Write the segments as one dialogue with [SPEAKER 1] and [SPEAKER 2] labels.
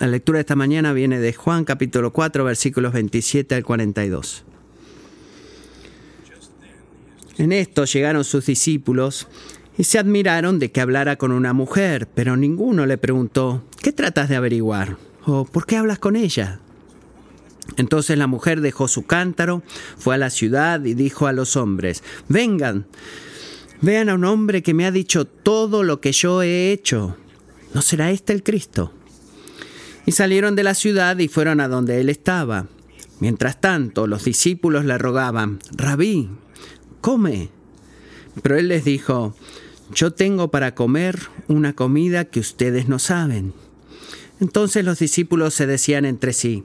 [SPEAKER 1] La lectura de esta mañana viene de Juan capítulo 4 versículos 27 al 42. En esto llegaron sus discípulos y se admiraron de que hablara con una mujer, pero ninguno le preguntó, ¿qué tratas de averiguar? ¿O por qué hablas con ella? Entonces la mujer dejó su cántaro, fue a la ciudad y dijo a los hombres, vengan, vean a un hombre que me ha dicho todo lo que yo he hecho. ¿No será este el Cristo? Y salieron de la ciudad y fueron a donde él estaba. Mientras tanto, los discípulos le rogaban, Rabí, come. Pero él les dijo, yo tengo para comer una comida que ustedes no saben. Entonces los discípulos se decían entre sí,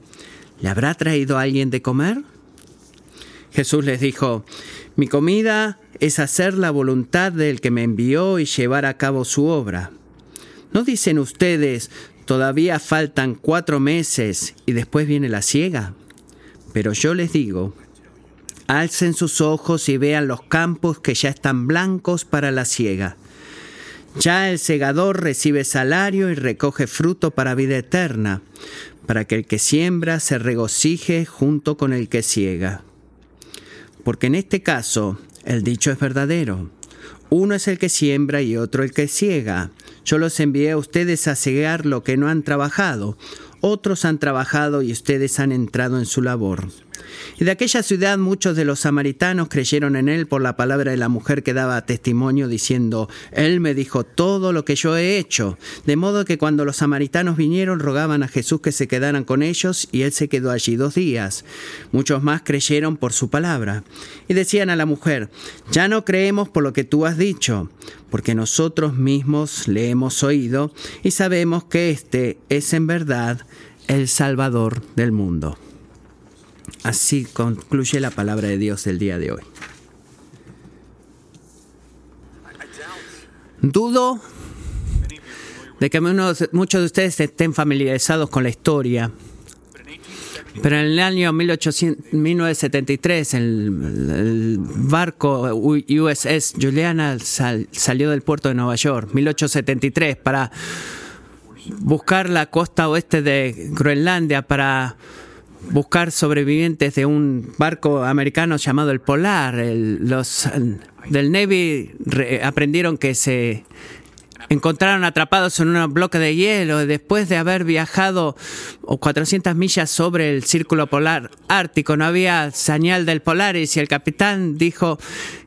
[SPEAKER 1] ¿le habrá traído alguien de comer? Jesús les dijo, mi comida es hacer la voluntad del que me envió y llevar a cabo su obra. ¿No dicen ustedes, todavía faltan cuatro meses y después viene la siega? Pero yo les digo, alcen sus ojos y vean los campos que ya están blancos para la siega. Ya el segador recibe salario y recoge fruto para vida eterna, para que el que siembra se regocije junto con el que ciega. Porque en este caso el dicho es verdadero. Uno es el que siembra y otro el que ciega. Yo los envié a ustedes a cegar lo que no han trabajado. Otros han trabajado y ustedes han entrado en su labor. Y de aquella ciudad muchos de los samaritanos creyeron en él por la palabra de la mujer que daba testimonio diciendo, Él me dijo todo lo que yo he hecho. De modo que cuando los samaritanos vinieron rogaban a Jesús que se quedaran con ellos y él se quedó allí dos días. Muchos más creyeron por su palabra. Y decían a la mujer, Ya no creemos por lo que tú has dicho, porque nosotros mismos le hemos oído y sabemos que este es en verdad el Salvador del mundo. Así concluye la palabra de Dios del día de hoy. Dudo de que muchos de ustedes estén familiarizados con la historia, pero en el año 1973 el, el, barco USS Juliana sal, salió del puerto de Nueva York, 1873, para buscar la costa oeste de Groenlandia para buscar sobrevivientes de un barco americano llamado el Polar. El, los del Navy re, aprendieron que se encontraron atrapados en un bloque de hielo después de haber viajado 400 millas sobre el círculo polar ártico. No había señal del Polaris y el capitán dijo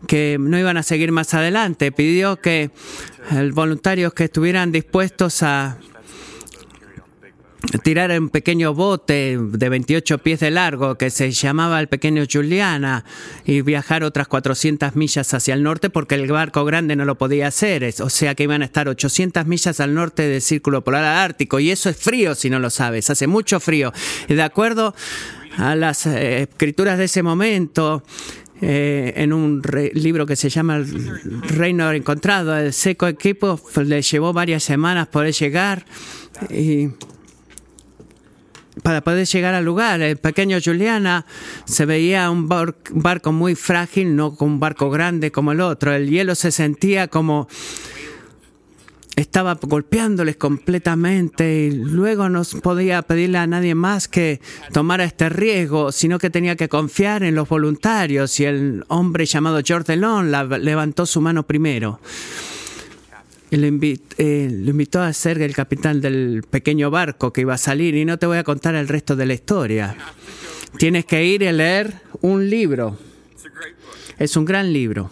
[SPEAKER 1] que no iban a seguir más adelante. Pidió que los voluntarios que estuvieran dispuestos a tirar un pequeño bote de 28 pies de largo que se llamaba el pequeño Juliana y viajar otras 400 millas hacia el norte porque el barco grande no lo podía hacer, o sea que iban a estar 800 millas al norte del círculo polar ártico y eso es frío si no lo sabes, hace mucho frío. Y de acuerdo a las eh, escrituras de ese momento, eh, en un re, libro que se llama El Reino Encontrado, el seco equipo le llevó varias semanas poder llegar y para poder llegar al lugar. El pequeño Juliana se veía un bar barco muy frágil, no un barco grande como el otro. El hielo se sentía como estaba golpeándoles completamente y luego no podía pedirle a nadie más que tomara este riesgo, sino que tenía que confiar en los voluntarios y el hombre llamado George Delon levantó su mano primero. Y lo, eh, lo, invitó a ser el capitán del pequeño barco que iba a salir y no te voy a contar el resto de la historia. Tienes que ir y leer un libro. Es un gran libro.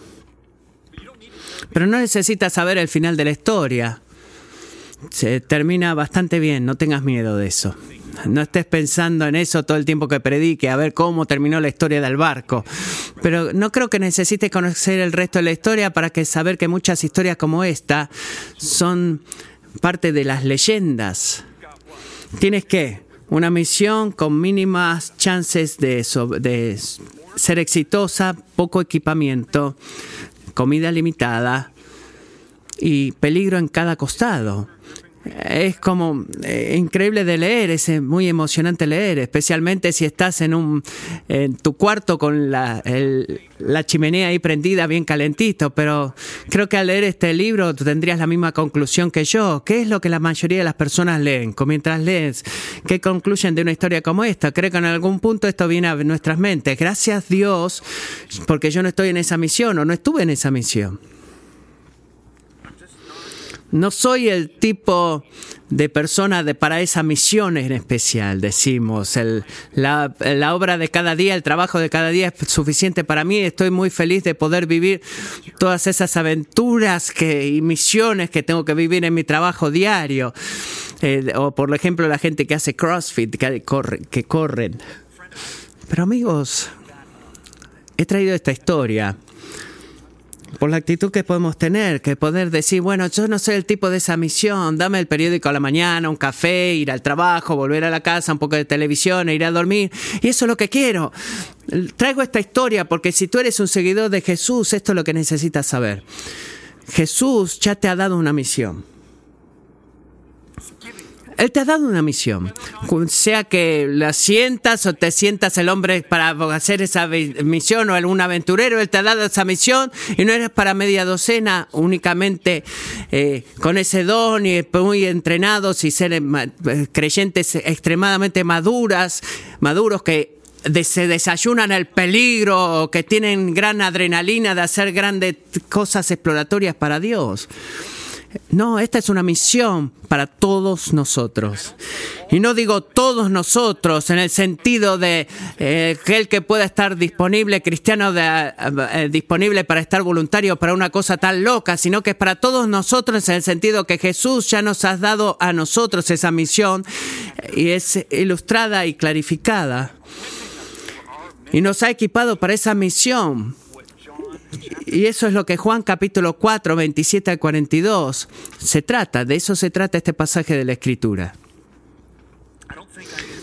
[SPEAKER 1] Pero no necesitas saber el final de la historia. Se termina bastante bien, no tengas miedo de eso. No estés pensando en eso todo el tiempo que predique, a ver cómo terminó la historia del barco. Pero no creo que necesites conocer el resto de la historia para que saber que muchas historias como esta son parte de las leyendas. Tienes que una misión con mínimas chances de, de ser exitosa, poco equipamiento, comida limitada y peligro en cada costado es como eh, increíble de leer, es eh, muy emocionante leer, especialmente si estás en un en tu cuarto con la, la chimenea ahí prendida bien calentito, pero creo que al leer este libro tú tendrías la misma conclusión que yo. ¿Qué es lo que la mayoría de las personas leen? Mientras lees, ¿qué concluyen de una historia como esta? Creo que en algún punto esto viene a nuestras mentes. Gracias Dios, porque yo no estoy en esa misión o no estuve en esa misión. No soy el tipo de persona de, para esa misión en especial, decimos. El- la, la obra de cada día, el trabajo de cada día es suficiente para mí. Estoy muy feliz de poder vivir todas esas aventuras que, y misiones que tengo que vivir en mi trabajo diario. Eh, o por ejemplo la gente que hace CrossFit, que, corre, que corren. Pero amigos, he traído esta historia por la actitud que podemos tener, que poder decir, bueno, yo no soy el tipo de esa misión, dame el periódico a la mañana, un café, ir al trabajo, volver a la casa, un poco de televisión, e ir a dormir, y eso es lo que quiero. Traigo esta historia porque si tú eres un seguidor de Jesús, esto es lo que necesitas saber. Jesús ya te ha dado una misión. Él te ha dado una misión. Sea que la sientas o te sientas el hombre para hacer esa misión o algún aventurero, Él te ha dado esa misión y no eres para media docena únicamente eh, con ese don y muy entrenados y ser eh, eh, creyentes extremadamente maduras, maduros que se desayunan el peligro, que tienen gran adrenalina de hacer grandes cosas exploratorias para Dios. No, esta es una misión para todos nosotros. Y no digo todos nosotros en el sentido de eh, aquel que pueda estar disponible, cristiano eh, disponible para estar voluntario para una cosa tan loca, sino que es para todos nosotros en el sentido que Jesús ya nos ha dado a nosotros esa misión y es ilustrada y clarificada. Y nos ha equipado para esa misión. Y eso es lo que Juan capítulo 4, 27 al 42 se trata. De eso se trata este pasaje de la Escritura.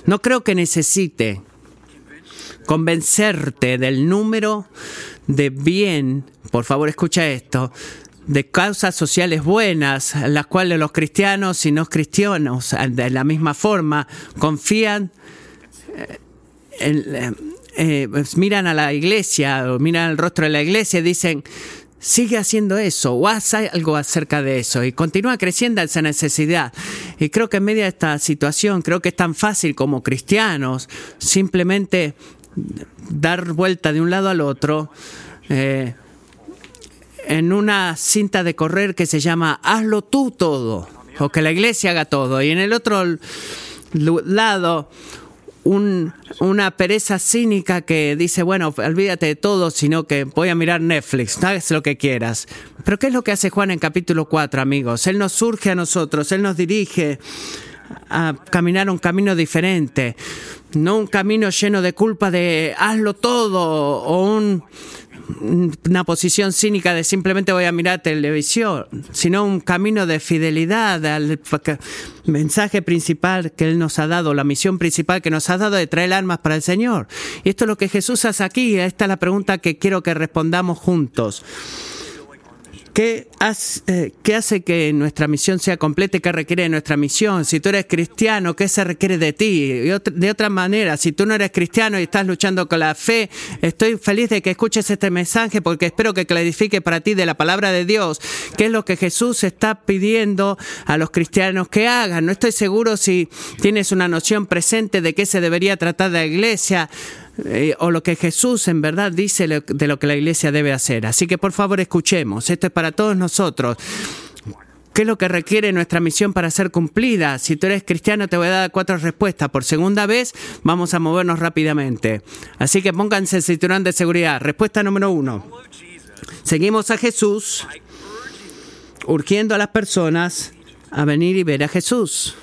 [SPEAKER 1] No creo que necesite convencerte del número de bien, por favor escucha esto, de causas sociales buenas, en las cuales los cristianos y no cristianos de la misma forma confían el, eh, pues miran a la iglesia o miran el rostro de la iglesia y dicen, sigue haciendo eso o haz algo acerca de eso y continúa creciendo esa necesidad. Y creo que en medio de esta situación, creo que es tan fácil como cristianos simplemente dar vuelta de un lado al otro. eh, en una cinta de correr que se llama Hazlo tú todo, o que la iglesia haga todo. Y en el otro lado, un- una pereza cínica que dice, bueno, olvídate de todo, sino que voy a mirar Netflix, hagas lo que quieras. Pero ¿qué es lo que hace Juan en capítulo 4, amigos? Él nos surge a nosotros, Él nos dirige a caminar un camino diferente, no un camino lleno de culpa de hazlo todo o un una posición cínica de simplemente voy a mirar televisión, sino un camino de fidelidad al mensaje principal que Él nos ha dado, la misión principal que nos ha dado de traer almas para el Señor. Y esto es lo que Jesús hace aquí, esta es la pregunta que quiero que respondamos juntos. ¿Qué hace, eh, ¿Qué hace que nuestra misión sea completa y qué requiere de nuestra misión? Si tú eres cristiano, ¿qué se requiere de ti? De otra manera, si tú no eres cristiano y estás luchando con la fe, estoy feliz de que escuches este mensaje porque espero que clarifique para ti de la palabra de Dios qué es lo que Jesús está pidiendo a los cristianos que hagan. No estoy seguro si tienes una noción presente de qué se debería tratar la iglesia eh, o lo que Jesús en verdad dice de lo que la iglesia debe hacer. Así que por favor escuchemos, esto es para todos nosotros. ¿Qué es lo que requiere nuestra misión para ser cumplida? Si tú eres cristiano te voy a dar cuatro respuestas. Por segunda vez vamos a movernos rápidamente. Así que pónganse el cinturón de seguridad. Respuesta número uno. Seguimos a Jesús urgiendo a las personas a venir y ver a Jesús.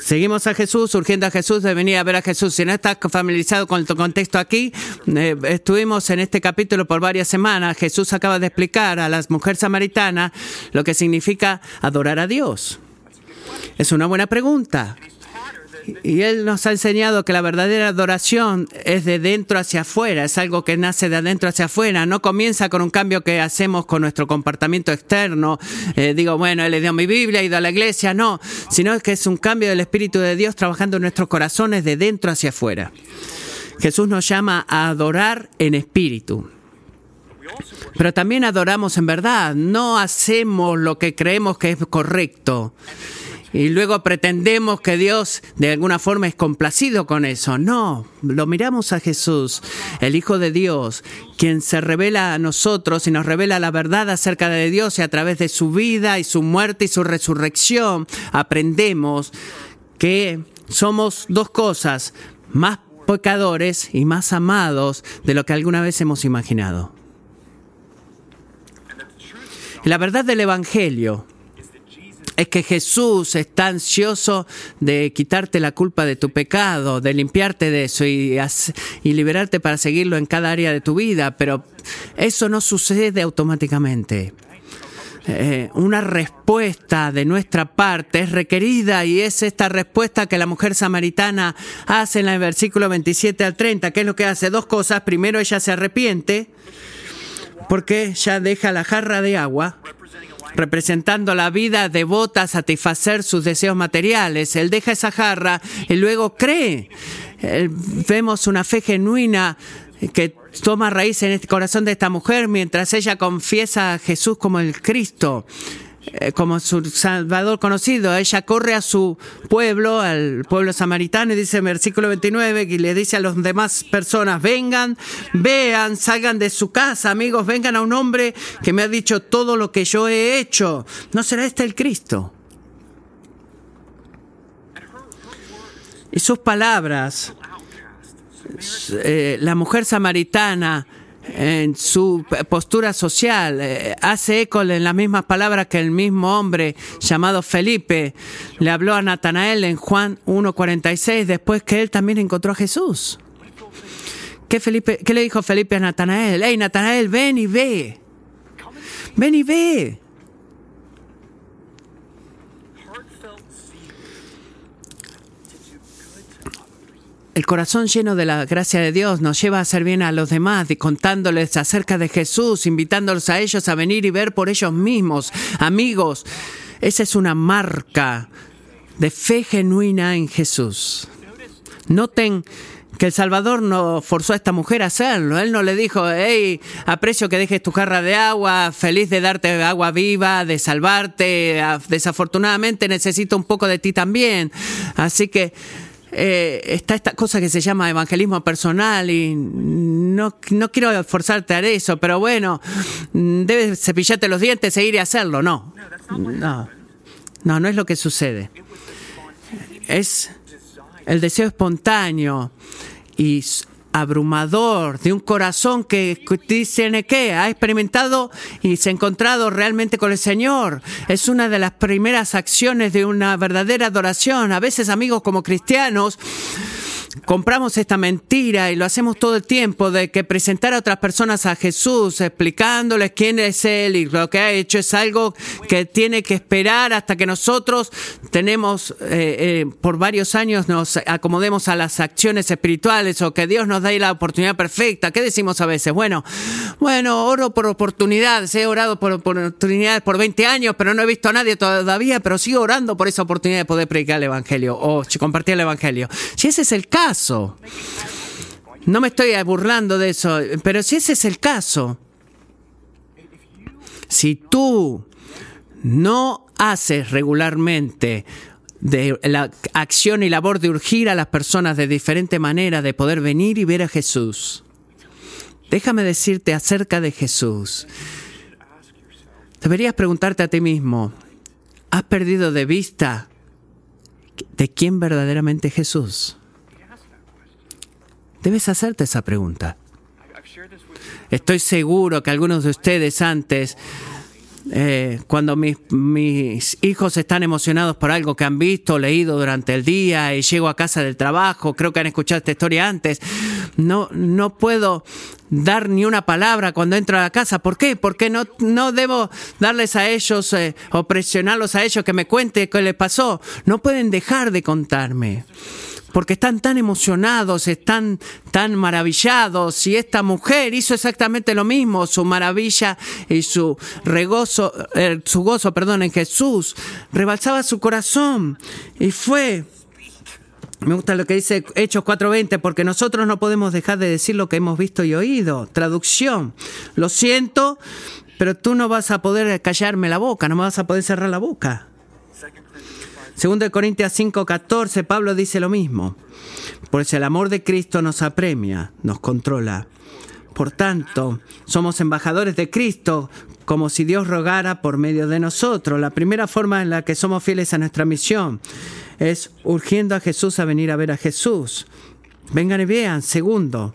[SPEAKER 1] Seguimos a Jesús, urgiendo a Jesús de venir a ver a Jesús. Si no estás familiarizado con el contexto aquí, eh, estuvimos en este capítulo por varias semanas. Jesús acaba de explicar a las mujeres samaritanas lo que significa adorar a Dios. Es una buena pregunta. Y Él nos ha enseñado que la verdadera adoración es de dentro hacia afuera, es algo que nace de adentro hacia afuera, no comienza con un cambio que hacemos con nuestro comportamiento externo. Eh, digo, bueno, Él le dio mi Biblia, ha ido a la iglesia, no, sino que es un cambio del Espíritu de Dios trabajando en nuestros corazones de dentro hacia afuera. Jesús nos llama a adorar en espíritu. Pero también adoramos en verdad, no hacemos lo que creemos que es correcto. Y luego pretendemos que Dios de alguna forma es complacido con eso. No, lo miramos a Jesús, el Hijo de Dios, quien se revela a nosotros y nos revela la verdad acerca de Dios y a través de su vida y su muerte y su resurrección aprendemos que somos dos cosas, más pecadores y más amados de lo que alguna vez hemos imaginado. La verdad del Evangelio es que Jesús está ansioso de quitarte la culpa de tu pecado, de limpiarte de eso y, y, liberarte para seguirlo en cada área de tu vida, pero eso no sucede automáticamente. Eh, una respuesta de nuestra parte es requerida y es esta respuesta que la mujer samaritana hace en el versículo 27 al 30. ¿Qué es lo que hace? Dos cosas. Primero, ella se arrepiente porque ya deja la jarra de agua representando la vida devota a satisfacer sus deseos materiales. Él deja esa jarra y luego cree. Vemos una fe genuina que toma raíz en el corazón de esta mujer mientras ella confiesa a Jesús como el Cristo. Eh, como su Salvador conocido. Ella corre a su pueblo, al pueblo samaritano, y dice en versículo 29, y le dice a las demás personas, vengan, vean, salgan de su casa, amigos, vengan a un hombre que me ha dicho todo lo que yo he hecho. ¿No será este el Cristo? Y sus palabras, eh, la mujer samaritana, en su postura social, eh, hace eco en las mismas palabras que el mismo hombre llamado Felipe le habló a Natanael en Juan 1.46 después que él también encontró a Jesús. ¿Qué, Felipe, ¿Qué le dijo Felipe a Natanael? Hey, Natanael, ven y ve. Ven y ve. El corazón lleno de la gracia de Dios nos lleva a hacer bien a los demás, contándoles acerca de Jesús, invitándolos a ellos a venir y ver por ellos mismos. Amigos, esa es una marca de fe genuina en Jesús. Noten que el Salvador no forzó a esta mujer a hacerlo. Él no le dijo, hey, aprecio que dejes tu jarra de agua, feliz de darte agua viva, de salvarte. Desafortunadamente necesito un poco de ti también. Así que eh, está esta cosa que se llama evangelismo personal y no, no quiero forzarte a eso, pero bueno, debes cepillarte los dientes e ir y hacerlo. No, no, no, no es lo que sucede. Es el deseo espontáneo y abrumador de un corazón que dice que ha experimentado y se ha encontrado realmente con el Señor. Es una de las primeras acciones de una verdadera adoración. A veces, amigos, como cristianos, compramos esta mentira y lo hacemos todo el tiempo de que presentar a otras personas a Jesús explicándoles quién es Él y lo que ha hecho es algo que tiene que esperar hasta que nosotros tenemos eh, eh, por varios años nos acomodemos a las acciones espirituales o que Dios nos dé la oportunidad perfecta. ¿Qué decimos a veces? Bueno, bueno, oro por oportunidades, he orado por oportunidades por 20 años, pero no he visto a nadie todavía, pero sigo orando por esa oportunidad de poder predicar el Evangelio o compartir el Evangelio. Si ese es el caso, no me estoy burlando de eso, pero si ese es el caso, si tú no haces regularmente de la acción y labor de urgir a las personas de diferente manera de poder venir y ver a Jesús. Déjame decirte acerca de Jesús. Deberías preguntarte a ti mismo, ¿has perdido de vista de quién verdaderamente es Jesús? Debes hacerte esa pregunta. Estoy seguro que algunos de ustedes antes eh, cuando mis, mis, hijos están emocionados por algo que han visto, leído durante el día y llego a casa del trabajo, creo que han escuchado esta historia antes, no, no puedo dar ni una palabra cuando entro a la casa. ¿Por qué? Porque no, no debo darles a ellos eh, o presionarlos a ellos que me cuente qué les pasó. No pueden dejar de contarme porque están tan emocionados, están tan maravillados. Y esta mujer hizo exactamente lo mismo, su maravilla y su regozo, eh, su gozo, perdón, en Jesús rebalsaba su corazón y fue. Me gusta lo que dice Hechos 4:20, porque nosotros no podemos dejar de decir lo que hemos visto y oído. Traducción, lo siento, pero tú no vas a poder callarme la boca, no me vas a poder cerrar la boca. Segundo de Corintios 5:14, Pablo dice lo mismo. Pues el amor de Cristo nos apremia, nos controla. Por tanto, somos embajadores de Cristo, como si Dios rogara por medio de nosotros. La primera forma en la que somos fieles a nuestra misión es urgiendo a Jesús a venir a ver a Jesús. Vengan y vean. Segundo,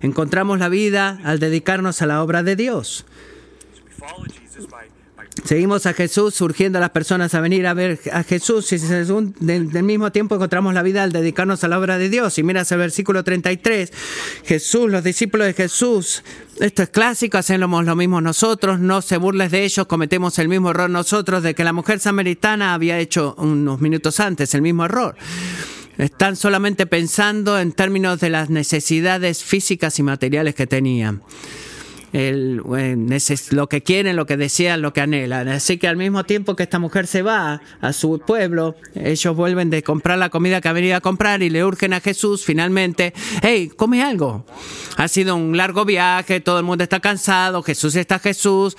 [SPEAKER 1] encontramos la vida al dedicarnos a la obra de Dios. Seguimos a Jesús urgiendo a las personas a venir a ver a Jesús y del, mismo tiempo encontramos la vida al dedicarnos a la obra de Dios. Y miras el versículo 33, Jesús, los discípulos de Jesús, esto es clásico, hacemos lo mismo nosotros, no se burles de ellos, cometemos el mismo error nosotros de que la mujer samaritana había hecho unos minutos antes el mismo error. Están solamente pensando en términos de las necesidades físicas y materiales que tenían el, lo que quieren, lo que desean, lo que anhelan. Así que al mismo tiempo que esta mujer se va a su pueblo, ellos vuelven de comprar la comida que ha venido a comprar y le urgen a Jesús finalmente, hey, come algo. Ha sido un largo viaje, todo el mundo está cansado, Jesús está Jesús.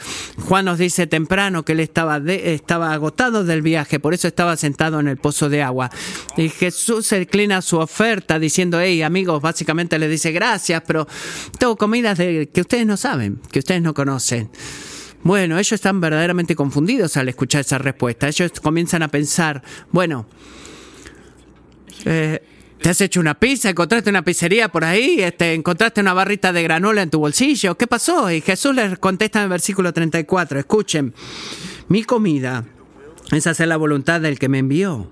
[SPEAKER 1] Juan nos dice temprano que él estaba, estaba agotado del viaje, por eso estaba sentado en el pozo de agua. Y Jesús inclina su oferta diciendo, hey amigos, básicamente le dice gracias, pero tengo comidas que ustedes no saben que ustedes no conocen. Bueno, ellos están verdaderamente confundidos al escuchar esa respuesta. Ellos comienzan a pensar, bueno, eh, ¿te has hecho una pizza? ¿Encontraste una pizzería por ahí? Este, ¿Encontraste una barrita de granola en tu bolsillo? ¿Qué pasó? Y Jesús les contesta en el versículo 34, escuchen, mi comida es hacer la voluntad del que me envió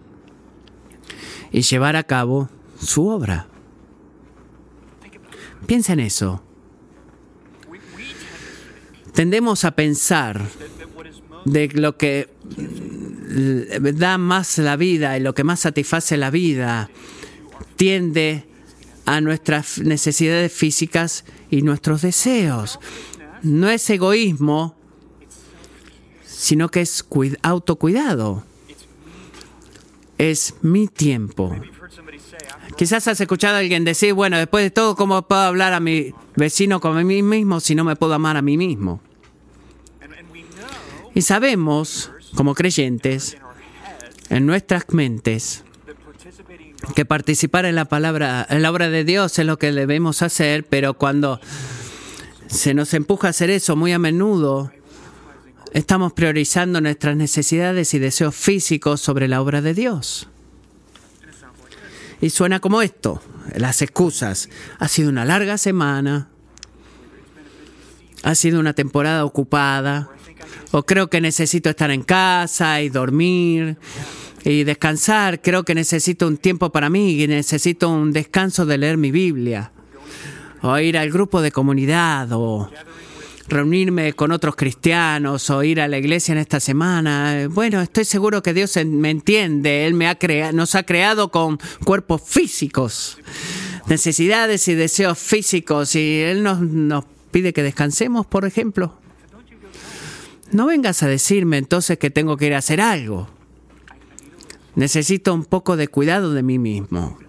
[SPEAKER 1] y llevar a cabo su obra. Piensa en eso. Tendemos a pensar de lo que da más la vida y lo que más satisface la vida tiende a nuestras necesidades físicas y nuestros deseos. No es egoísmo, sino que es autocuidado. Es mi tiempo. Quizás has escuchado a alguien decir, bueno, después de todo, ¿cómo puedo hablar a mi vecino como mismo si no me puedo amar a mí mismo? Y sabemos, como creyentes, en nuestras mentes, que participar en la palabra, en la obra de Dios es lo que debemos hacer, pero cuando se nos empuja a hacer eso muy a menudo, estamos priorizando nuestras necesidades y deseos físicos sobre la obra de Dios. Y suena como esto, las excusas. Ha sido una larga semana, ha sido una temporada ocupada, o creo que necesito estar en casa y dormir y descansar, creo que necesito un tiempo para mí y necesito un descanso de leer mi Biblia, o ir al grupo de comunidad, o reunirme con otros cristianos o ir a la iglesia en esta semana. Bueno, estoy seguro que Dios me entiende. Él me ha nos ha creado con cuerpos físicos, necesidades y deseos físicos y Él nos, nos pide que descansemos, por ejemplo. No vengas a decirme entonces que tengo que ir a hacer algo. Necesito un poco de cuidado de mí mismo.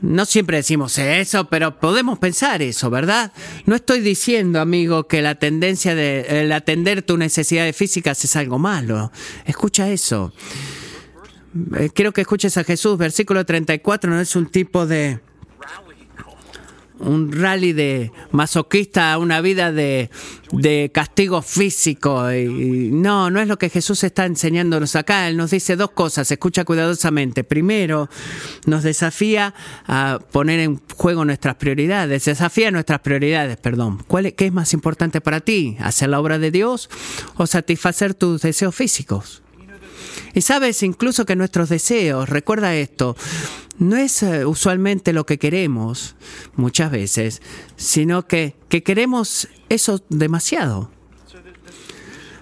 [SPEAKER 1] No siempre decimos eso, pero podemos pensar eso, ¿verdad? No estoy diciendo, amigo, que la tendencia de el atender tus necesidades físicas es algo malo. Escucha eso. Eh, quiero que escuches a Jesús. Versículo 34 no es un tipo de un rally de masoquista una vida de, de castigo físico. Y, no, no es lo que Jesús está enseñándonos acá. Él nos dice dos cosas, escucha cuidadosamente. Primero, nos desafía a poner en juego nuestras prioridades, desafía nuestras prioridades, perdón. ¿Cuál, ¿Qué es más importante para ti? ¿Hacer la obra de Dios o satisfacer tus deseos físicos? Y sabes incluso que nuestros deseos, recuerda esto, no es eh, usualmente lo que queremos muchas veces, sino que, que queremos eso demasiado.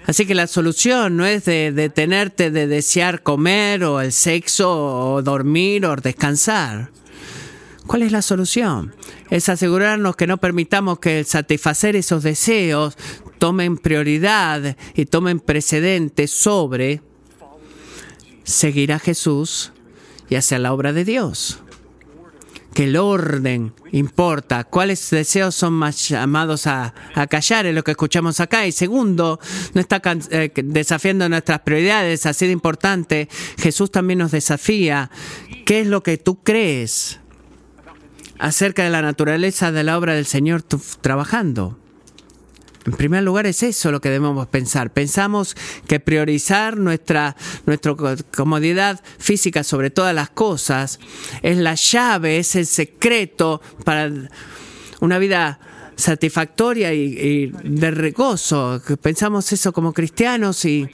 [SPEAKER 1] Así que la solución no es de detenerte de desear comer o el sexo o dormir o descansar. ¿Cuál es la solución? Es asegurarnos que no permitamos que satisfacer esos deseos tomen prioridad y tomen precedente sobre seguir a Jesús y hacer la obra de Dios. Que el orden importa, cuáles deseos son más llamados a, callar, es lo que escuchamos acá. Y segundo, no está eh, desafiando nuestras prioridades, así de importante. Jesús también nos desafía. ¿Qué es lo que tú crees acerca de la naturaleza de la obra del Señor trabajando? En primer lugar es eso lo que debemos pensar. Pensamos que priorizar nuestra, nuestra comodidad física sobre todas las cosas es la llave, es el secreto para una vida satisfactoria y, de regozo. Pensamos eso como cristianos y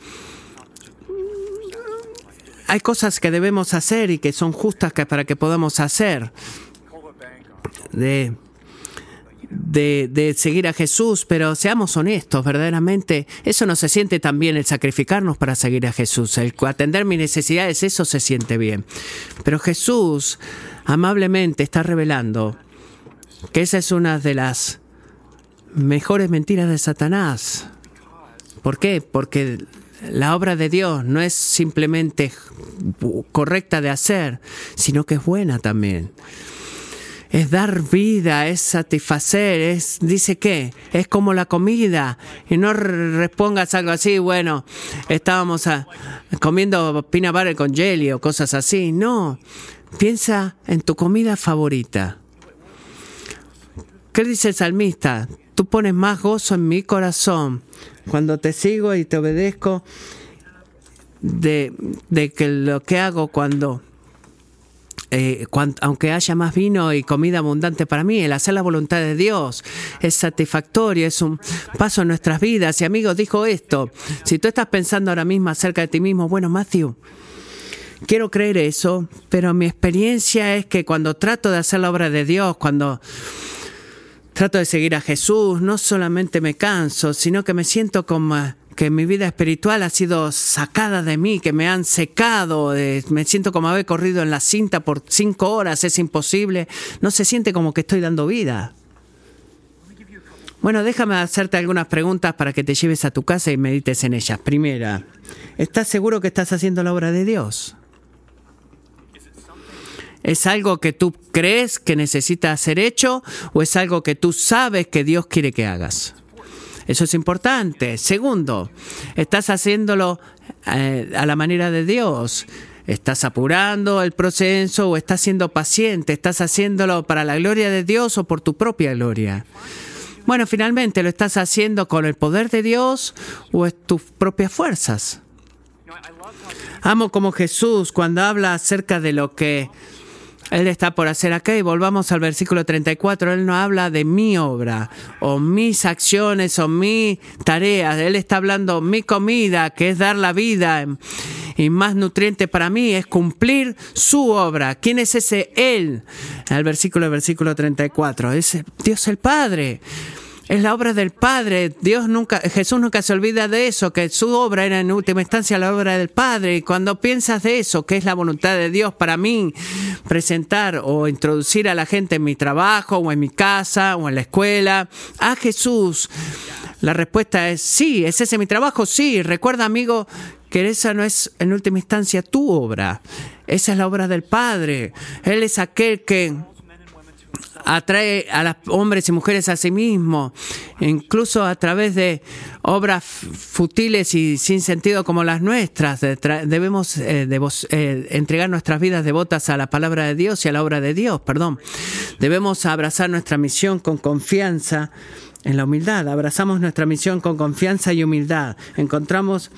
[SPEAKER 1] hay cosas que debemos hacer y que son justas para que podamos hacer. De de, seguir a Jesús, pero seamos honestos, verdaderamente, eso no se siente tan bien el sacrificarnos para seguir a Jesús, el atender mis necesidades, eso se siente bien. Pero Jesús amablemente está revelando que esa es una de las mejores mentiras de Satanás. ¿Por qué? Porque la obra de Dios no es simplemente correcta de hacer, sino que es buena también es dar vida, es satisfacer, es, dice que, es como la comida. Y no respondas algo así, bueno, estábamos a, comiendo pina con jelly o cosas así. No, piensa en tu comida favorita. ¿Qué dice el salmista? Tú pones más gozo en mi corazón cuando te sigo y te obedezco de, de que lo que hago cuando eh, aunque haya más vino y comida abundante para mí, el hacer la voluntad de Dios es satisfactorio, es un paso en nuestras vidas. Y amigos, dijo esto, si tú estás pensando ahora mismo acerca de ti mismo, bueno, Matthew, quiero creer eso, pero mi experiencia es que cuando trato de hacer la obra de Dios, cuando trato de seguir a Jesús, no solamente me canso, sino que me siento como que mi vida espiritual ha sido sacada de mí, que me han secado, eh, me siento como haber corrido en la cinta por cinco horas, es imposible, no se siente como que estoy dando vida. Bueno, déjame hacerte algunas preguntas para que te lleves a tu casa y medites en ellas. Primera, ¿estás seguro que estás haciendo la obra de Dios? ¿Es algo que tú crees que necesita ser hecho o es algo que tú sabes que Dios quiere que hagas? Eso es importante. Segundo, estás haciéndolo eh, a la manera de Dios. ¿Estás apurando el proceso o estás siendo paciente? ¿Estás haciéndolo para la gloria de Dios o por tu propia gloria? Bueno, finalmente, ¿lo estás haciendo con el poder de Dios o es tus propias fuerzas? Amo como Jesús cuando habla acerca de lo que él está por hacer acá y volvamos al versículo 34. Él no habla de mi obra o mis acciones o mi tareas. Él está hablando mi comida, que es dar la vida y más nutriente para mí es cumplir su obra. ¿Quién es ese Él? El versículo, versículo 34. Es Dios el Padre. Es la obra del Padre. Dios nunca, Jesús nunca se olvida de eso, que su obra era en última instancia la obra del Padre. Y cuando piensas de eso, que es la voluntad de Dios para mí, presentar o introducir a la gente en mi trabajo o en mi casa o en la escuela, a Jesús, la respuesta es sí, ¿es ese mi trabajo? Sí. Recuerda, amigo, que esa no es en última instancia tu obra. Esa es la obra del Padre. Él es aquel que atrae a los hombres y mujeres a sí mismo, incluso a través de obras futiles y sin sentido como las nuestras. Debemos eh, eh, entregar nuestras vidas devotas a la palabra de Dios y a la obra de Dios, perdón. Debemos abrazar nuestra misión con confianza en la humildad. Abrazamos nuestra misión con confianza y humildad. Encontramos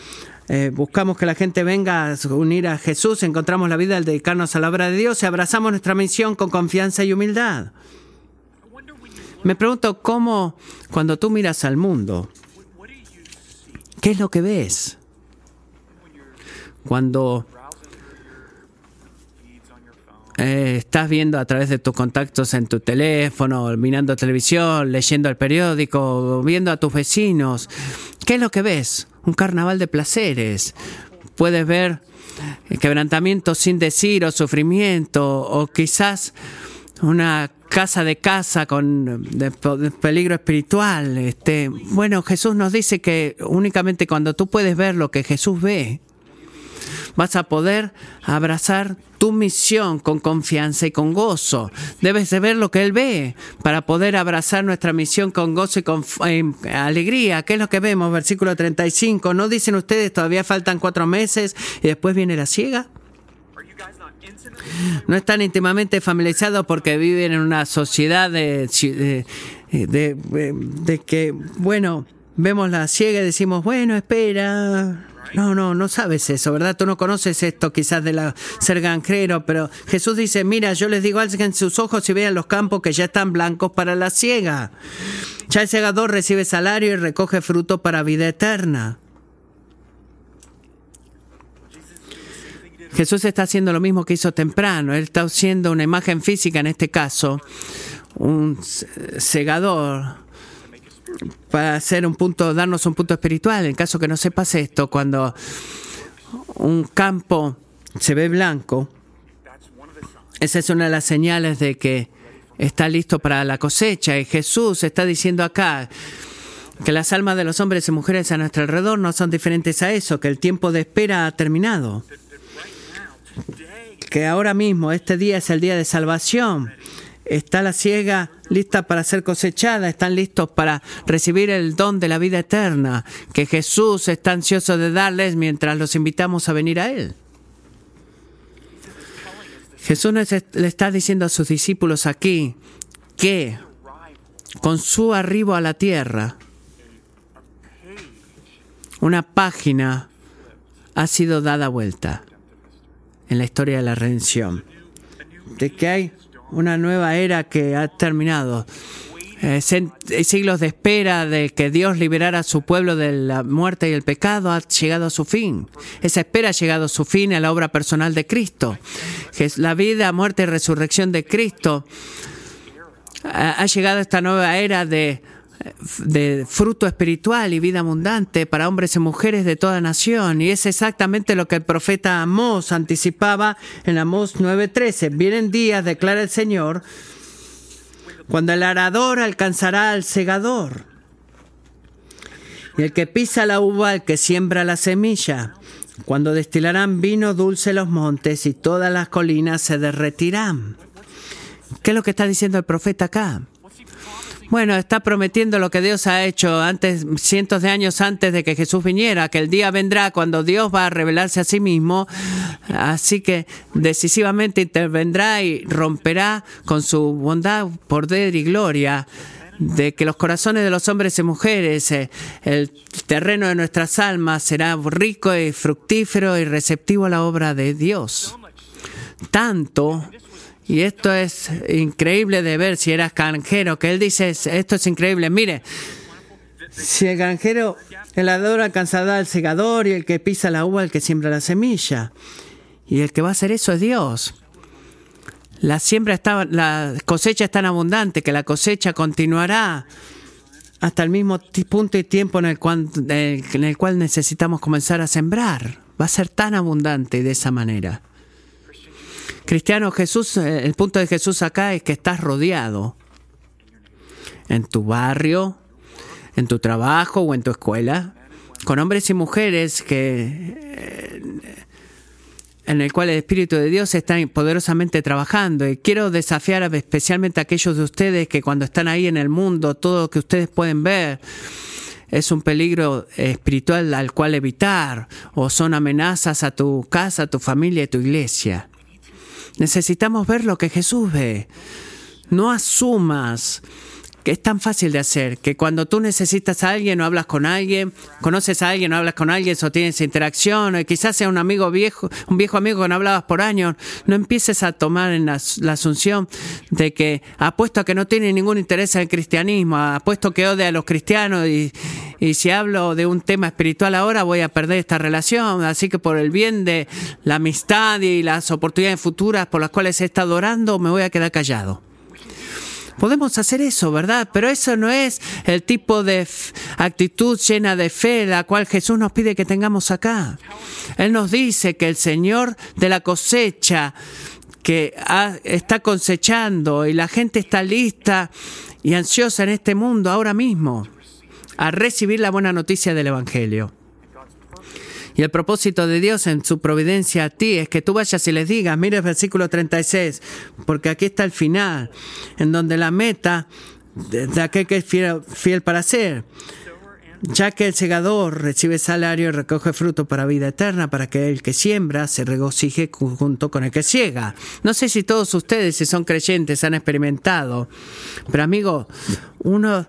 [SPEAKER 1] eh, buscamos que la gente venga a unir a Jesús, encontramos la vida al dedicarnos a la obra de Dios y abrazamos nuestra misión con confianza y humildad. Me pregunto cómo, cuando tú miras al mundo, ¿qué es lo que ves? Cuando eh, estás viendo a través de tus contactos en tu teléfono, mirando televisión, leyendo el periódico, viendo a tus vecinos, ¿qué es lo que ves? Un carnaval de placeres. Puedes ver quebrantamiento sin decir o sufrimiento o quizás una casa de casa con peligro espiritual. Este, bueno, Jesús nos dice que únicamente cuando tú puedes ver lo que Jesús ve, vas a poder abrazar tu misión con confianza y con gozo. Debes de ver lo que Él ve para poder abrazar nuestra misión con gozo y con eh, alegría. ¿Qué es lo que vemos? Versículo 35. ¿No dicen ustedes todavía faltan cuatro meses y después viene la ciega? No están íntimamente familiarizados porque viven en una sociedad de, de, de que, bueno, vemos la ciega y decimos, bueno, espera, no, no, no sabes eso, ¿verdad? Tú no conoces esto quizás de la, ser granjero, pero Jesús dice, mira, yo les digo, en sus ojos y vean los campos que ya están blancos para la ciega. Ya el segador recibe salario y recoge fruto para vida eterna. Jesús está haciendo lo mismo que hizo temprano. Él está haciendo una imagen física, en este caso, un segador para hacer un punto, darnos un punto espiritual. En caso que no sepas esto, cuando un campo se ve blanco, esa es una de las señales de que está listo para la cosecha. Y Jesús está diciendo acá que las almas de los hombres y mujeres a nuestro alrededor no son diferentes a eso, que el tiempo de espera ha terminado. Que ahora mismo, este día es el día de salvación está la ciega lista para ser cosechada, están listos para recibir el don de la vida eterna que Jesús está ansioso de darles mientras los invitamos a venir a Él. Jesús le está diciendo a sus discípulos aquí que con su arribo a la tierra, una página ha sido dada vuelta en la historia de la redención. De que hay una nueva era que ha terminado. Eh, siglos de espera de que Dios liberara a su pueblo de la muerte y el pecado ha llegado a su fin. Esa espera ha llegado a su fin a la obra personal de Cristo. La vida, muerte y resurrección de Cristo ha llegado a esta nueva era de de fruto espiritual y vida abundante para hombres y mujeres de toda nación. Y es exactamente lo que el profeta Amós anticipaba en Amós 9:13. Vienen días, declara el Señor, cuando el arador alcanzará al segador. Y el que pisa la uva, el que siembra la semilla. Cuando destilarán vino dulce los montes y todas las colinas se derretirán. ¿Qué es lo que está diciendo el profeta acá? Bueno, está prometiendo lo que Dios ha hecho antes, cientos de años antes de que Jesús viniera, que el día vendrá cuando Dios va a revelarse a sí mismo, así que decisivamente intervendrá y romperá con su bondad, poder y gloria de que los corazones de los hombres y mujeres, eh, el terreno de nuestras almas será rico y fructífero y receptivo a la obra de Dios. Tanto y esto es increíble de ver si eras granjero, que él dice, esto es increíble, mire, si el granjero, el ador alcanzará al segador y el que pisa la uva, el que siembra la semilla. Y el que va a hacer eso es Dios. La siembra está, la cosecha es tan abundante que la cosecha continuará hasta el mismo punto y tiempo en el, cual, en el cual necesitamos comenzar a sembrar. Va a ser tan abundante de esa manera. Cristiano, Jesús, eh, el punto de Jesús acá es que estás rodeado en tu barrio, en tu trabajo o en tu escuela, con hombres y mujeres que en el cual el Espíritu de Dios está poderosamente trabajando. Y quiero desafiar especialmente a aquellos de ustedes que cuando están ahí en el mundo, todo lo que ustedes pueden ver es un peligro espiritual al cual evitar o son amenazas a tu casa, a tu familia y tu iglesia. Necesitamos ver lo que Jesús ve. No asumas es tan fácil de hacer, que cuando tú necesitas a alguien o hablas con alguien, conoces a alguien o hablas con alguien o tienes interacción, o quizás sea un amigo viejo, un viejo amigo que no hablabas por años, no empieces a tomar en la, asunción de que apuesto a que no tiene ningún interés en el cristianismo, apuesto que odia a los cristianos y, y si hablo de un tema espiritual ahora voy a perder esta relación, así que por el bien de la amistad y las oportunidades futuras por las cuales he estado orando, me voy a quedar callado. Podemos hacer eso, ¿verdad? Pero eso no es el tipo de actitud llena de fe la cual Jesús nos pide que tengamos acá. Él nos dice que el Señor de la cosecha que está cosechando y la gente está lista y ansiosa en este mundo ahora mismo a recibir la buena noticia del Evangelio. Y el propósito de Dios en su providencia a ti es que tú vayas y les digas, mire el versículo 36, porque aquí está el final, en donde la meta de, aquel que es fiel, para ser ya que el segador recibe salario y recoge fruto para vida eterna, para que el que siembra se regocije junto con el que ciega. No sé si todos ustedes, si son creyentes, han experimentado, pero amigo, uno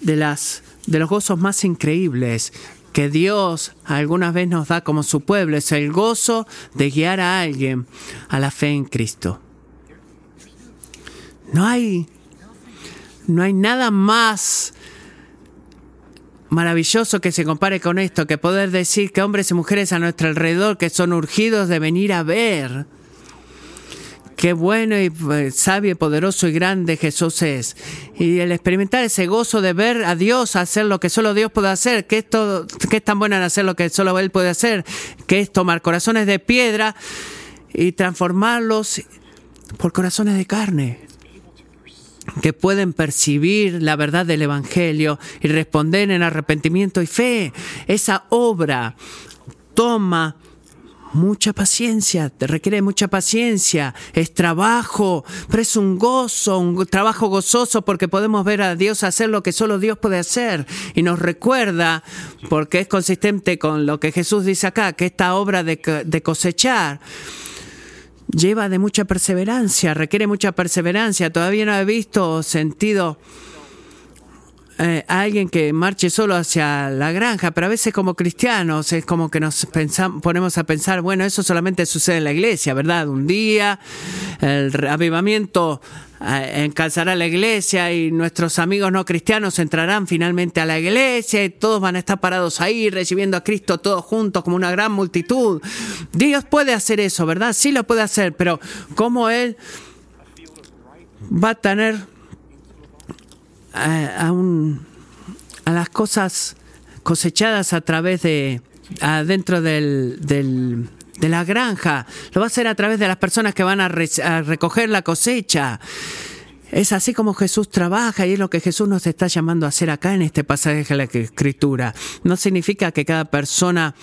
[SPEAKER 1] de, las, de los gozos más increíbles que Dios algunas veces nos da como su pueblo es el gozo de guiar a alguien a la fe en Cristo. No hay, no hay nada más maravilloso que se compare con esto, que poder decir que hombres y mujeres a nuestro alrededor que son urgidos de venir a ver Qué bueno y eh, sabio, poderoso y grande Jesús es. Y el experimentar ese gozo de ver a Dios hacer lo que solo Dios puede hacer, que es, que es tan bueno en hacer lo que solo Él puede hacer, que es tomar corazones de piedra y transformarlos por corazones de carne que pueden percibir la verdad del Evangelio y responder en arrepentimiento y fe. Esa obra toma mucha paciencia, te requiere mucha paciencia, es trabajo, pero es un gozo, un trabajo gozoso porque podemos ver a Dios hacer lo que solo Dios puede hacer. Y nos recuerda, porque es consistente con lo que Jesús dice acá, que esta obra de, de cosechar lleva de mucha perseverancia, requiere mucha perseverancia, todavía no he visto sentido eh, alguien que marche solo hacia la granja, pero a veces como cristianos es como que nos pensamos, ponemos a pensar, bueno, eso solamente sucede en la iglesia, ¿verdad? Un día el avivamiento eh, encalzará la iglesia y nuestros amigos no cristianos entrarán finalmente a la iglesia y todos van a estar parados ahí recibiendo a Cristo todos juntos como una gran multitud. Dios puede hacer eso, ¿verdad? Sí lo puede hacer, pero ¿cómo Él va a tener a, a las cosas cosechadas a través de adentro del, del, de la granja, lo va a hacer a través de las personas que van a recoger la cosecha. Es así como Jesús trabaja y es lo que Jesús nos está llamando a hacer acá en este pasaje de la Escritura. No significa que cada persona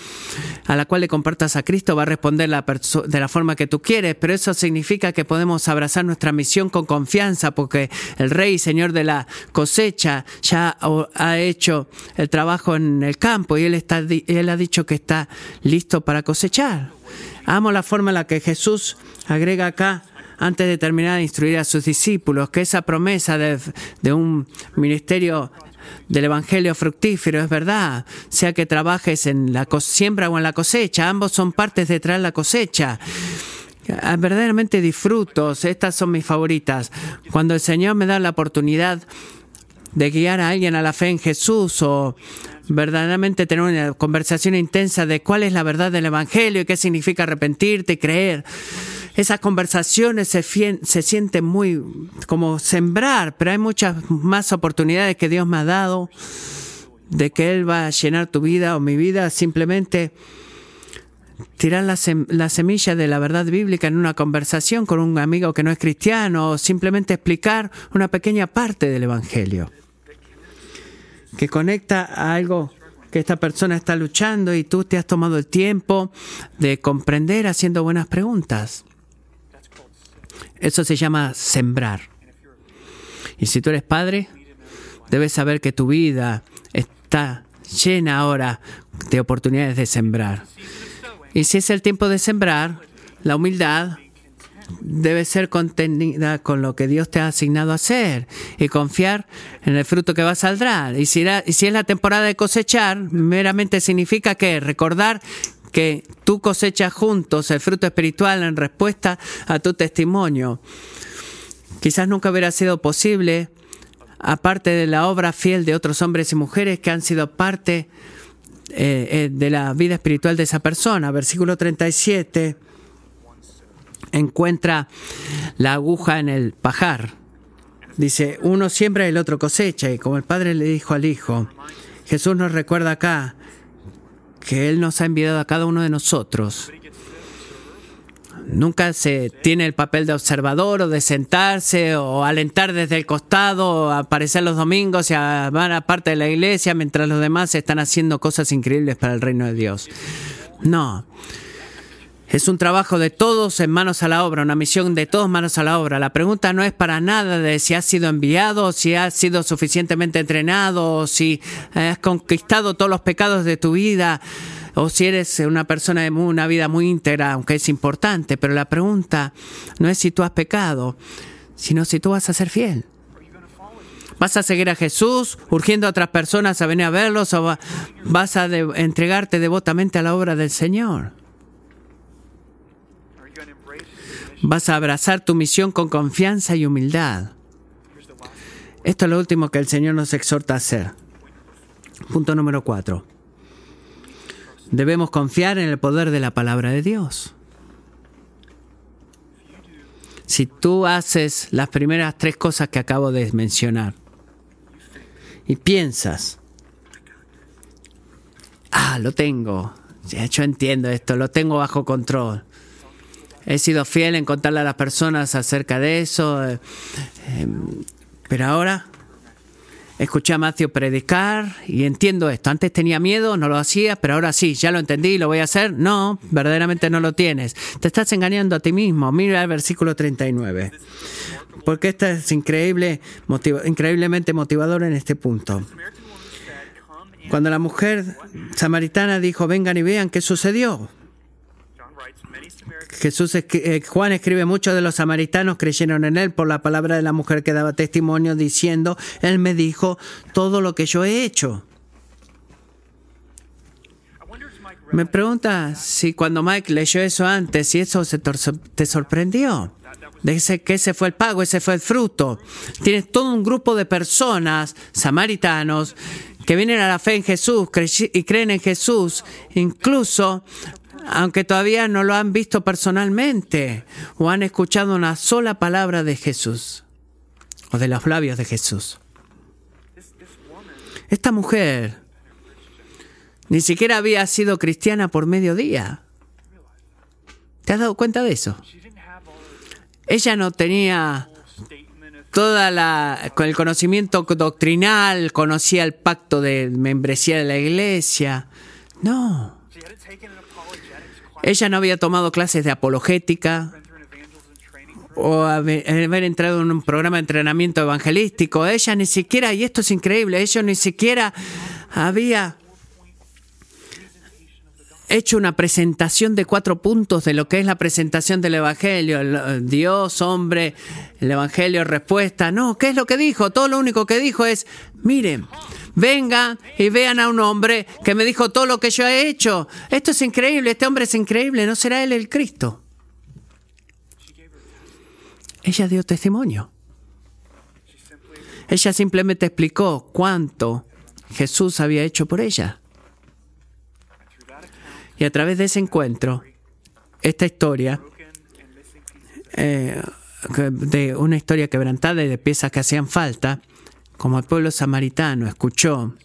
[SPEAKER 1] a la cual le compartas a Cristo va a responder de la forma que tú quieres, pero eso significa que podemos abrazar nuestra misión con confianza porque el Rey y Señor de la cosecha ya ha hecho el trabajo en el campo y Él, está, él ha dicho que está listo para cosechar. Amo la forma en la que Jesús agrega acá antes de terminar de instruir a sus discípulos, que esa promesa de, un ministerio del Evangelio fructífero, es verdad, sea que trabajes en la siembra o en la cosecha, ambos son partes de traer la cosecha. Ah, verdaderamente disfruto, estas son mis favoritas. Cuando el Señor me da la oportunidad de guiar a alguien a la fe en Jesús o verdaderamente tener una conversación intensa de cuál es la verdad del Evangelio y qué significa arrepentirte y creer esas conversaciones se, se sienten muy como sembrar, pero hay muchas más oportunidades que Dios me ha dado de que Él va a llenar tu vida o mi vida, simplemente tirar la, la, semilla de la verdad bíblica en una conversación con un amigo que no es cristiano o simplemente explicar una pequeña parte del Evangelio que conecta a algo que esta persona está luchando y tú te has tomado el tiempo de comprender haciendo buenas preguntas. Eso se llama sembrar. Y si tú eres padre, debes saber que tu vida está llena ahora de oportunidades de sembrar. Y si es el tiempo de sembrar, la humildad debe ser contenida con lo que Dios te ha asignado a hacer y confiar en el fruto que va a saldrá. Y si, y si es la temporada de cosechar, meramente significa que recordar que tú cosechas juntos el fruto espiritual en respuesta a tu testimonio. Quizás nunca hubiera sido posible, aparte de la obra fiel de otros hombres y mujeres que han sido parte eh, eh, de la vida espiritual de esa persona. Versículo 37 encuentra la aguja en el pajar. Dice, uno siembra y el otro cosecha. Y como el Padre le dijo al Hijo, Jesús nos recuerda acá que Él nos ha enviado a cada uno de nosotros. Nunca se tiene el papel de observador o de sentarse o alentar desde el costado, o aparecer los domingos y amar a parte de la iglesia mientras los demás están haciendo cosas increíbles para el reino de Dios. No. Es un trabajo de todos en manos a la obra, una misión de todos manos a la obra. La pregunta no es para nada de si has sido enviado, si has sido suficientemente entrenado, si has conquistado todos los pecados de tu vida, o si eres una persona de una vida muy íntegra, aunque es importante. Pero la pregunta no es si tú has pecado, sino si tú vas a ser fiel. ¿Vas a seguir a Jesús, urgiendo a otras personas a venir a verlos, o vas a entregarte devotamente a la obra del Señor? Vas a abrazar tu misión con confianza y humildad. Esto es lo último que el Señor nos exhorta a hacer. Punto número cuatro. Debemos confiar en el poder de la palabra de Dios. Si tú haces las primeras tres cosas que acabo de mencionar y piensas, ah, lo tengo, yo entiendo esto, lo tengo bajo control, he sido fiel en contarle a las personas acerca de eso, eh, em, pero ahora escuché a Matthew predicar y entiendo esto. Antes tenía miedo, no lo hacía, pero ahora sí, ya lo entendí, lo voy a hacer. No, verdaderamente no lo tienes. Te estás engañando a ti mismo. Mira el versículo 39. Porque esto es increíble, increíblemente motivador en este punto. Cuando la mujer samaritana dijo, vengan y vean qué sucedió. Jesús, eh, Juan escribe, muchos de los samaritanos creyeron en él por la palabra de la mujer que daba testimonio diciendo, él me dijo todo lo que yo he hecho. Me pregunta si cuando Mike leyó eso antes, si eso se te sorprendió. Dice que ese fue el pago, ese fue el fruto. Tienes todo un grupo de personas, samaritanos, que vienen a la fe en Jesús y creen en Jesús, incluso aunque todavía no lo han visto personalmente o han escuchado una sola palabra de Jesús o de los labios de Jesús. Esta mujer ni siquiera había sido cristiana por mediodía. ¿Te has dado cuenta de eso? Ella no tenía toda la con el conocimiento doctrinal, conocía el pacto de membresía de la iglesia. No. Ella no había tomado clases de apologética o haber entrado en un programa de entrenamiento evangelístico. Ella ni siquiera, y esto es increíble, ella ni siquiera había hecho una presentación de cuatro puntos de lo que es la presentación del Evangelio. Dios, hombre, el Evangelio, respuesta. No, ¿qué es lo que dijo? Todo lo único que dijo es, miren, vengan y vean a un hombre que me dijo todo lo que yo he hecho. Esto es increíble, este hombre es increíble, ¿no será él el Cristo? Ella dio testimonio. Ella simplemente explicó cuánto Jesús había hecho por ella. Y a través de ese encuentro, esta historia, eh, de una historia quebrantada y de piezas que hacían falta, como el pueblo samaritano escuchó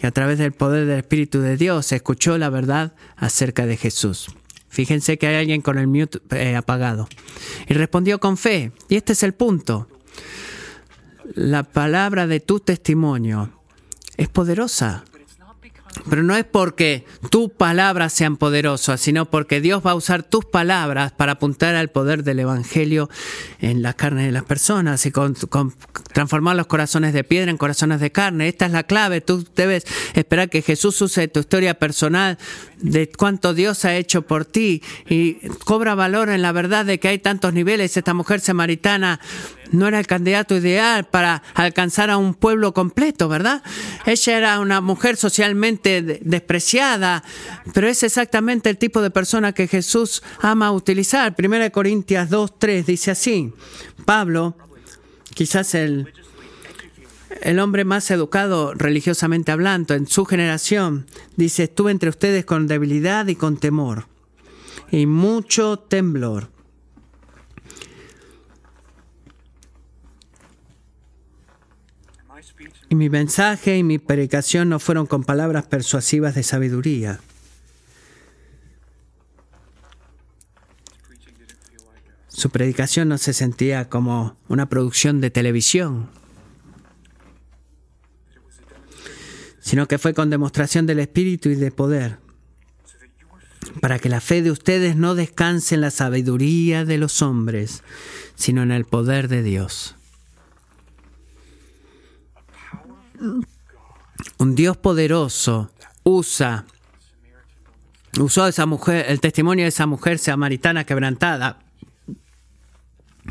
[SPEAKER 1] y a través del poder del Espíritu de Dios escuchó la verdad acerca de Jesús. Fíjense que hay alguien con el mute eh, apagado. Y respondió con fe. Y este es el punto. La palabra de tu testimonio es poderosa Pero no es porque tus palabras sean poderosas, sino porque Dios va a usar tus palabras para apuntar al poder del Evangelio en la carne de las personas y transformar los corazones de piedra en corazones de carne. Esta es la clave. Tú debes esperar que Jesús use tu historia personal de cuánto Dios ha hecho por ti y cobra valor en la verdad de que hay tantos niveles. Esta mujer samaritana no era el candidato ideal para alcanzar a un pueblo completo, ¿verdad? Ella era una mujer socialmente despreciada, pero es exactamente el tipo de persona que Jesús ama utilizar. Primera de Corintias 2, 3 dice así, Pablo, quizás el, el hombre más educado religiosamente hablando en su generación, dice, estuve entre ustedes con debilidad y con temor y mucho temblor. Y mi mensaje y mi predicación no fueron con palabras persuasivas de sabiduría. Su predicación no se sentía como una producción de televisión, sino que fue con demostración del Espíritu y de poder, para que la fe de ustedes no descanse en la sabiduría de los hombres, sino en el poder de Dios. Un Dios poderoso usa, usó esa mujer, el testimonio de esa mujer samaritana quebrantada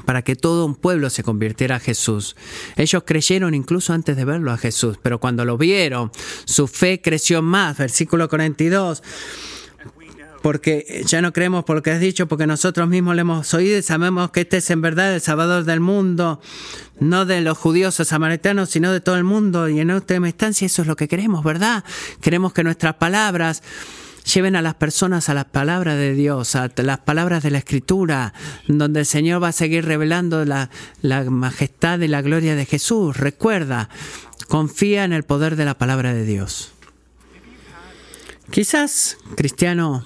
[SPEAKER 1] para que todo un pueblo se convirtiera a Jesús. Ellos creyeron incluso antes de verlo a Jesús, pero cuando lo vieron, su fe creció más. Versículo 42 porque ya no creemos por lo que has dicho, porque nosotros mismos le hemos oído y sabemos que este es en verdad el Salvador del mundo, no de los judíos o samaritanos, sino de todo el mundo. Y en última instancia eso es lo que queremos, ¿verdad? Queremos que nuestras palabras lleven a las personas a las palabras de Dios, a las palabras de la Escritura, donde el Señor va a seguir revelando la, la majestad y la gloria de Jesús. Recuerda, confía en el poder de la palabra de Dios. Quizás, cristiano,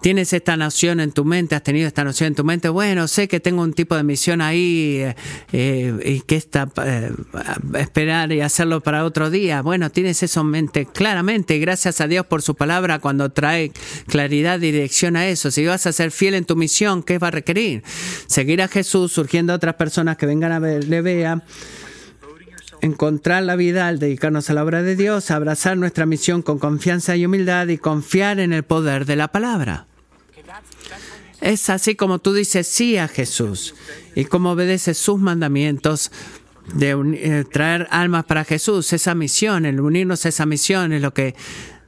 [SPEAKER 1] tienes esta noción en tu mente, has tenido esta noción en tu mente, bueno, sé que tengo un tipo de misión ahí eh, eh, y que está eh, esperar y hacerlo para otro día. Bueno, tienes eso en mente claramente, gracias a Dios por su palabra cuando trae claridad y dirección a eso. Si vas a ser fiel en tu misión, ¿qué va a requerir? Seguir a Jesús, surgiendo otras personas que vengan a ver, le vean encontrar la vida al dedicarnos a la obra de Dios, abrazar nuestra misión con confianza y humildad y confiar en el poder de la palabra. Es así como tú dices sí a Jesús y como obedeces sus mandamientos de eh, traer almas para Jesús. Esa misión, el unirnos a esa misión es lo que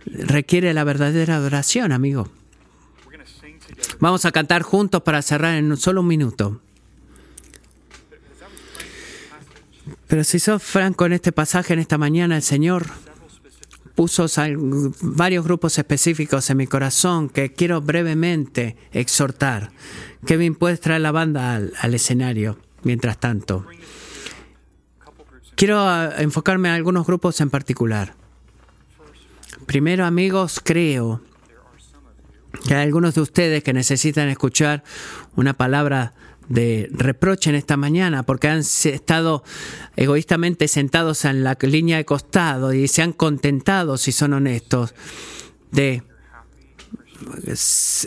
[SPEAKER 1] requiere la verdadera adoración, amigo. Vamos a cantar juntos para cerrar en solo un minuto. Pero si sos franco en este pasaje, en esta mañana, el Señor puso varios grupos específicos en mi corazón que quiero brevemente exhortar. Kevin, puedes traer la banda al, al escenario mientras tanto. Quiero ah, enfocarme en algunos grupos en particular. Primero, amigos, creo que hay algunos de ustedes que necesitan escuchar una palabra de reproche en esta mañana porque han estado egoístamente sentados en la línea de costado y se han contentado, si son honestos, de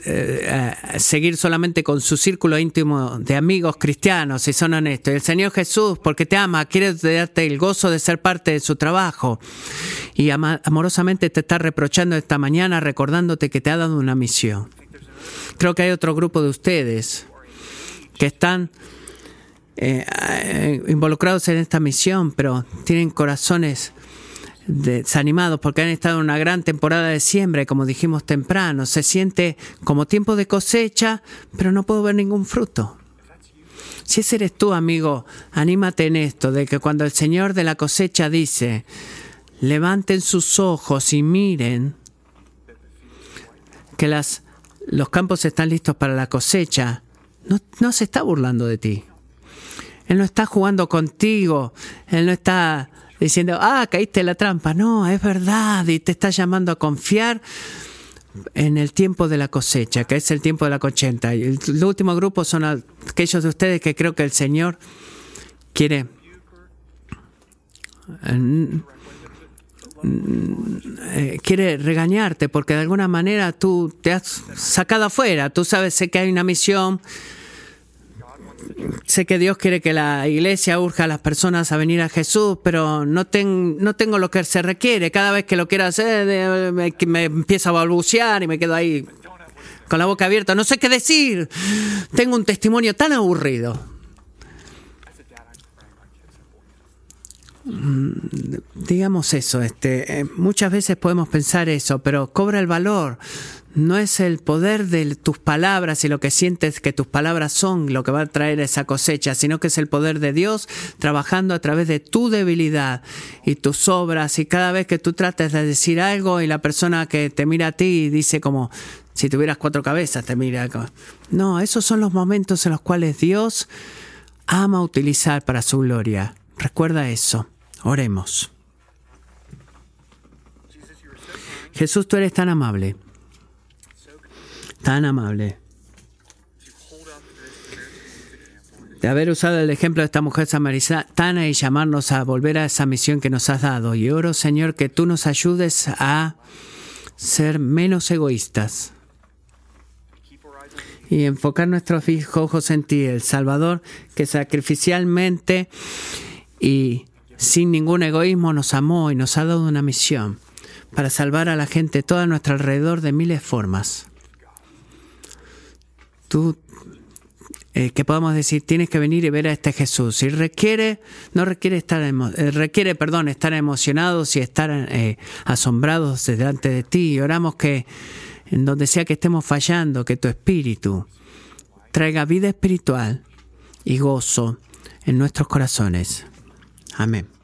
[SPEAKER 1] eh, seguir solamente con su círculo íntimo de amigos cristianos, si son honestos. El Señor Jesús, porque te ama, quiere darte el gozo de ser parte de su trabajo. Y amorosamente te está reprochando esta mañana, recordándote que te ha dado una misión. Creo que hay otro grupo de ustedes que están eh, involucrados en esta misión, pero tienen corazones desanimados porque han estado en una gran temporada de siembra, como dijimos temprano. Se siente como tiempo de cosecha, pero no puedo ver ningún fruto. Si ese eres tú, amigo, anímate en esto, de que cuando el Señor de la cosecha dice, levanten sus ojos y miren que las, los campos están listos para la cosecha, no, se está burlando de ti. Él no está jugando contigo. Él no está diciendo, ah, caíste en la trampa. No, es verdad. Y te está llamando a confiar en el tiempo de la cosecha, que es el tiempo de la cochenta. Y el, último grupo son aquellos de ustedes que creo que el Señor quiere quiere regañarte porque de alguna manera tú te has sacado afuera. Tú sabes sé que hay una misión. Sé que Dios quiere que la iglesia urja a las personas a venir a Jesús, pero no, no tengo lo que se requiere. Cada vez que lo quiero hacer, me, me empiezo a balbucear y me quedo ahí con la boca abierta. No sé qué decir. Tengo un testimonio tan aburrido. Digamos eso, este, eh, muchas veces podemos pensar eso, pero cobra el valor. No es el poder de tus palabras y lo que sientes que tus palabras son lo que va a traer esa cosecha, sino que es el poder de Dios trabajando a través de tu debilidad y tus obras. Y cada vez que tú trates de decir algo y la persona que te mira a ti dice como si tuvieras cuatro cabezas, te mira. No, esos son los momentos en los cuales Dios ama utilizar para su gloria. Recuerda eso. Oremos. Jesús, tú eres tan amable, tan amable. De haber usado el ejemplo de esta mujer samaritana y llamarnos a volver a esa misión que nos has dado. Y oro, Señor, que tú nos ayudes a ser menos egoístas y enfocar nuestros ojos en ti, el Salvador, que sacrificialmente y sin ningún egoísmo nos amó y nos ha dado una misión para salvar a la gente toda a nuestro alrededor de miles de formas. Tú, eh, que decir, tienes que venir y ver a este Jesús. Y requiere, no requiere estar, eh, requiere, perdón, estar emocionados y estar eh, asombrados delante de ti. Y oramos que en donde sea que estemos fallando, que tu espíritu traiga vida espiritual y gozo en nuestros corazones. Amén.